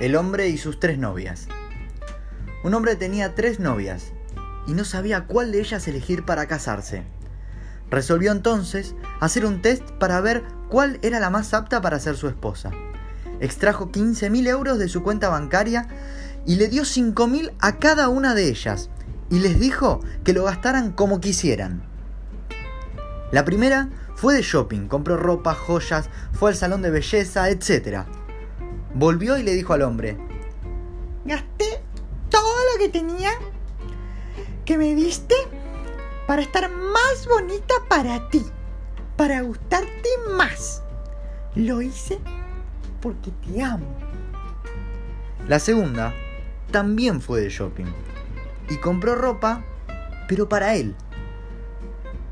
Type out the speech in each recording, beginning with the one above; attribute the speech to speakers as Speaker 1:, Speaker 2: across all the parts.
Speaker 1: El hombre y sus tres novias. Un hombre tenía tres novias y no sabía cuál de ellas elegir para casarse. Resolvió entonces hacer un test para ver cuál era la más apta para ser su esposa. Extrajo 15.000 euros de su cuenta bancaria y le dio 5.000 a cada una de ellas y les dijo que lo gastaran como quisieran. La primera fue de shopping, compró ropa, joyas, fue al salón de belleza, etc. Volvió y le dijo al hombre,
Speaker 2: Gasté todo lo que tenía que me diste para estar más bonita para ti, para gustarte más. Lo hice porque te amo.
Speaker 1: La segunda también fue de shopping y compró ropa, pero para él.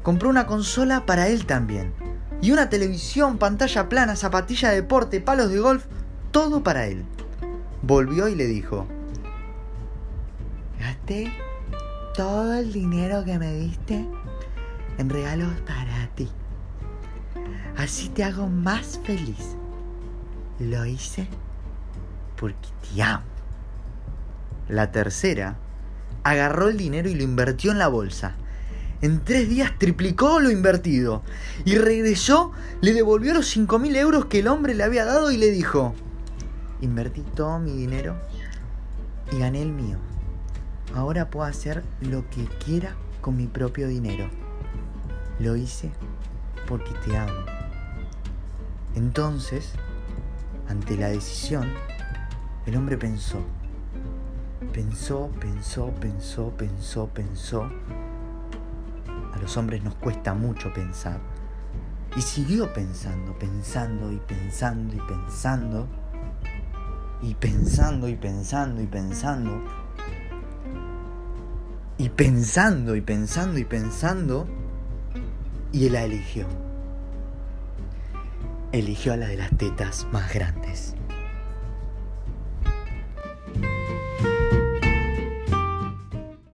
Speaker 1: Compró una consola para él también. Y una televisión, pantalla plana, zapatilla de deporte, palos de golf, todo para él. Volvió y le dijo,
Speaker 2: Gasté todo el dinero que me diste en regalos para ti. Así te hago más feliz. Lo hice porque te amo.
Speaker 1: La tercera agarró el dinero y lo invirtió en la bolsa. En tres días triplicó lo invertido y regresó, le devolvió los 5.000 euros que el hombre le había dado y le dijo, invertí todo mi dinero y gané el mío. Ahora puedo hacer lo que quiera con mi propio dinero. Lo hice porque te amo. Entonces, ante la decisión, el hombre pensó, pensó, pensó, pensó, pensó, pensó. A los hombres nos cuesta mucho pensar. Y siguió pensando, pensando y pensando y pensando. Y pensando y pensando y pensando. Y pensando y pensando y pensando. Y la eligió. Eligió a la de las tetas más grandes.